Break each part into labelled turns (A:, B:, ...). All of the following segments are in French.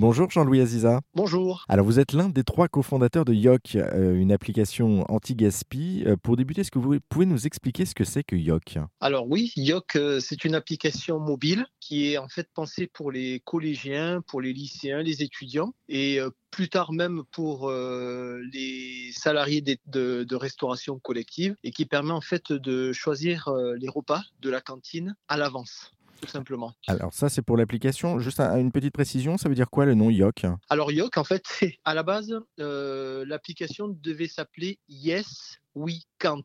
A: Bonjour Jean-Louis Aziza.
B: Bonjour.
A: Alors vous êtes l'un des trois cofondateurs de Yoc, euh, une application anti-gaspi. Euh, pour débuter, est-ce que vous pouvez nous expliquer ce que c'est que Yoc?
B: Alors oui, Yoc, euh, c'est une application mobile qui est en fait pensée pour les collégiens, pour les lycéens, les étudiants et plus tard même pour les salariés de, de, restauration collective et qui permet en fait de choisir les repas de la cantine à l'avance tout simplement.
A: Alors ça, c'est pour l'application. Juste une petite précision, ça veut dire quoi le nom Yoc?
B: Alors Yoc, en fait, à la base, euh, l'application devait s'appeler Yes We Can't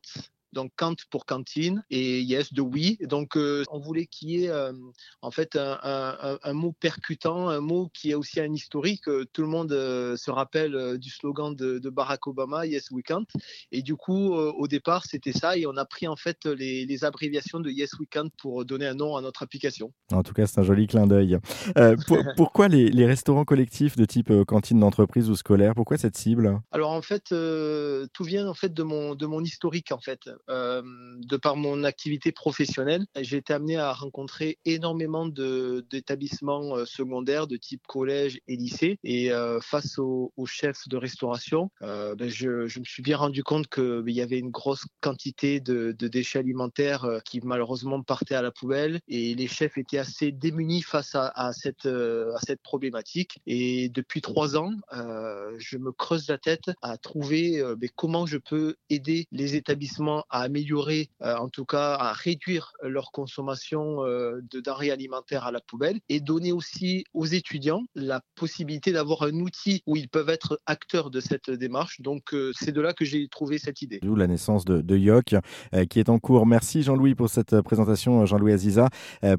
B: donc Kant pour cantine et yes de oui. Donc euh, on voulait qu'il y ait euh, en fait un, mot percutant, un mot qui est aussi un historique. Tout le monde euh, se rappelle du slogan de, Barack Obama, yes we can't. Et du coup au départ c'était ça et on a pris en fait les, abréviations de yes we can't pour donner un nom à notre application.
A: En tout cas c'est un joli clin d'œil. pourquoi les, restaurants collectifs de type cantine d'entreprise ou scolaire Pourquoi cette cible?
B: Alors en fait tout vient en fait de mon de mon historique en fait. Euh, de par mon activité professionnelle, j'ai été amené à rencontrer énormément d'établissements euh, secondaires de type collège et lycée. Et euh, face aux, chefs de restauration, ben, je, me suis bien rendu compte qu'il ben, y avait une grosse quantité de, déchets alimentaires qui malheureusement partaient à la poubelle. Et les chefs étaient assez démunis face à, cette, à cette problématique. Et depuis trois ans, je me creuse la tête à trouver ben, comment je peux aider les établissements à améliorer, euh, en tout cas à réduire leur consommation euh, de denrées alimentaires à la poubelle et donner aussi aux étudiants la possibilité d'avoir un outil où ils peuvent être acteurs de cette démarche. Donc euh, c'est de là que j'ai trouvé cette idée.
A: D'où la naissance de, de Yoc qui est en cours. Merci Jean-Louis pour cette présentation, Jean-Louis Aziza.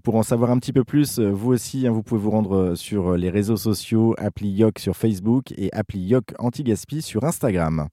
A: pour en savoir un petit peu plus, vous aussi, hein, vous pouvez vous rendre sur les réseaux sociaux, appli Yoc sur Facebook et appli Yoc Anti-Gaspi sur Instagram.